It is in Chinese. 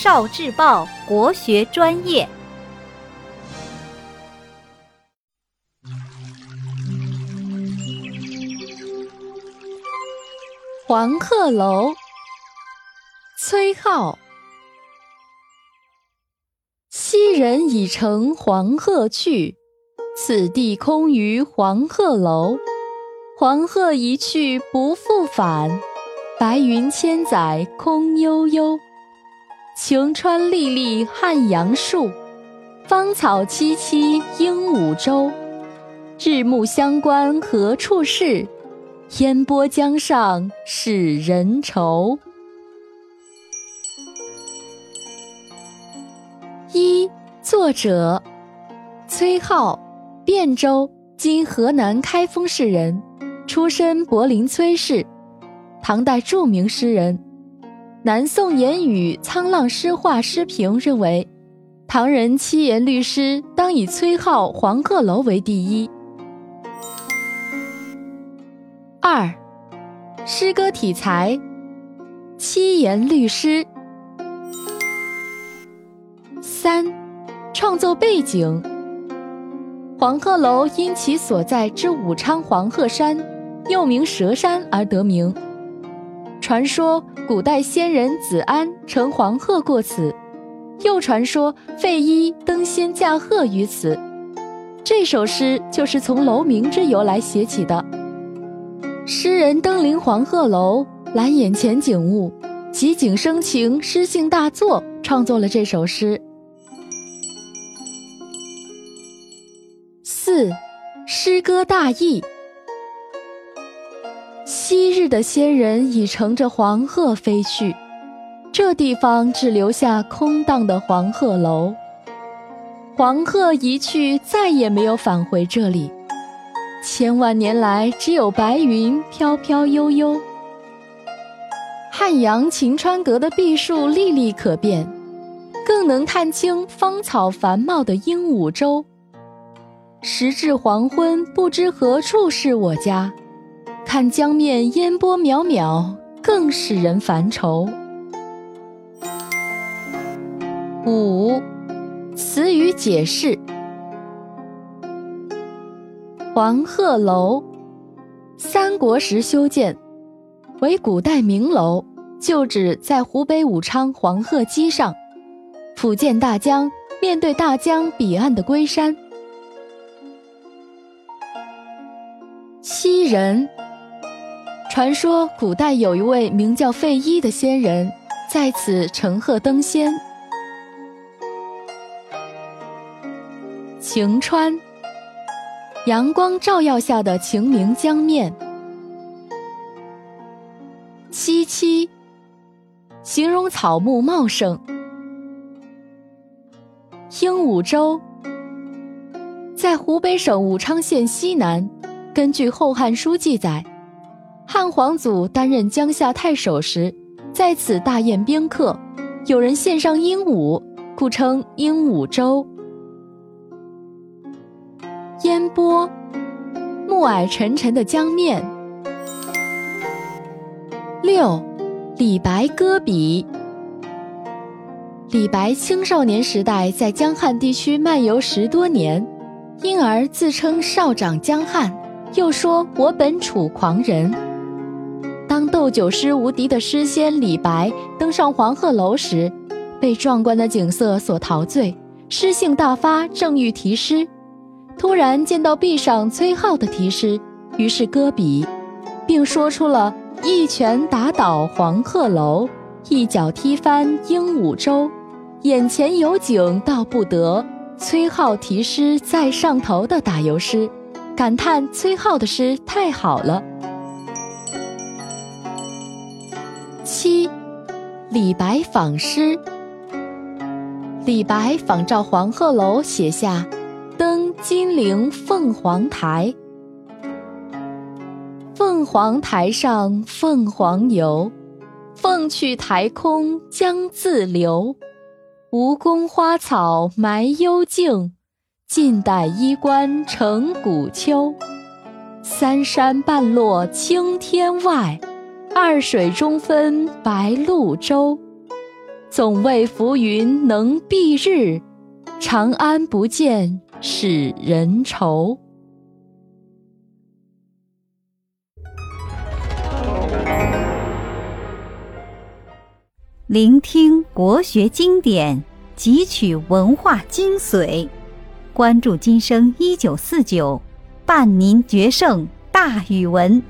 少智报国学专业。黄鹤楼，崔颢。昔人已乘黄鹤去，此地空余黄鹤楼。黄鹤一去不复返，白云千载空悠悠。晴川历历汉阳树，芳草萋萋鹦鹉洲。日暮乡关何处是？烟波江上使人愁。一作者崔颢，汴州（今河南开封市）人。出身柏林崔氏，唐代著名诗人。南宋言语沧浪诗话诗评认为，唐人七言律诗当以崔颢《黄鹤楼》为第一。二，诗歌体裁，七言律诗。三，创作背景，黄鹤楼因其所在之武昌黄鹤山。又名蛇山而得名。传说古代仙人子安乘黄鹤过此，又传说费祎登仙驾鹤于此。这首诗就是从楼名之由来写起的。诗人登临黄鹤楼，览眼前景物，即景生情，诗兴大作，创作了这首诗。四，诗歌大意。昔日的仙人已乘着黄鹤飞去，这地方只留下空荡的黄鹤楼。黄鹤一去，再也没有返回这里。千万年来，只有白云飘飘悠悠。汉阳晴川阁的碧树历历可辨，更能看清芳草繁茂的鹦鹉洲。时至黄昏，不知何处是我家。看江面烟波渺渺，更使人烦愁。五，词语解释：黄鹤楼，三国时修建，为古代名楼，旧址在湖北武昌黄鹤矶上，甫见大江，面对大江彼岸的龟山。七人。传说古代有一位名叫费祎的仙人，在此乘鹤登仙。晴川，阳光照耀下的晴明江面。萋萋，形容草木茂盛。鹦鹉洲，在湖北省武昌县西南。根据《后汉书》记载。汉皇祖担任江夏太守时，在此大宴宾客，有人献上鹦鹉，故称鹦鹉洲。烟波，暮霭沉沉的江面。六，李白歌笔。李白青少年时代在江汉地区漫游十多年，因而自称少长江汉，又说我本楚狂人。当斗酒诗无敌的诗仙李白登上黄鹤楼时，被壮观的景色所陶醉，诗兴大发，正欲题诗，突然见到壁上崔颢的题诗，于是搁笔，并说出了一拳打倒黄鹤楼，一脚踢翻鹦鹉洲，眼前有景道不得，崔颢题诗在上头的打油诗，感叹崔颢的诗太好了。七，李白仿诗。李白仿照黄鹤楼写下《登金陵凤凰台》：凤凰台上凤凰游，凤去台空江自流。吴宫花草埋幽径，晋代衣冠成古丘。三山半落青天外。二水中分白鹭洲，总为浮云能蔽日，长安不见使人愁。聆听国学经典，汲取文化精髓，关注今生一九四九，伴您决胜大语文。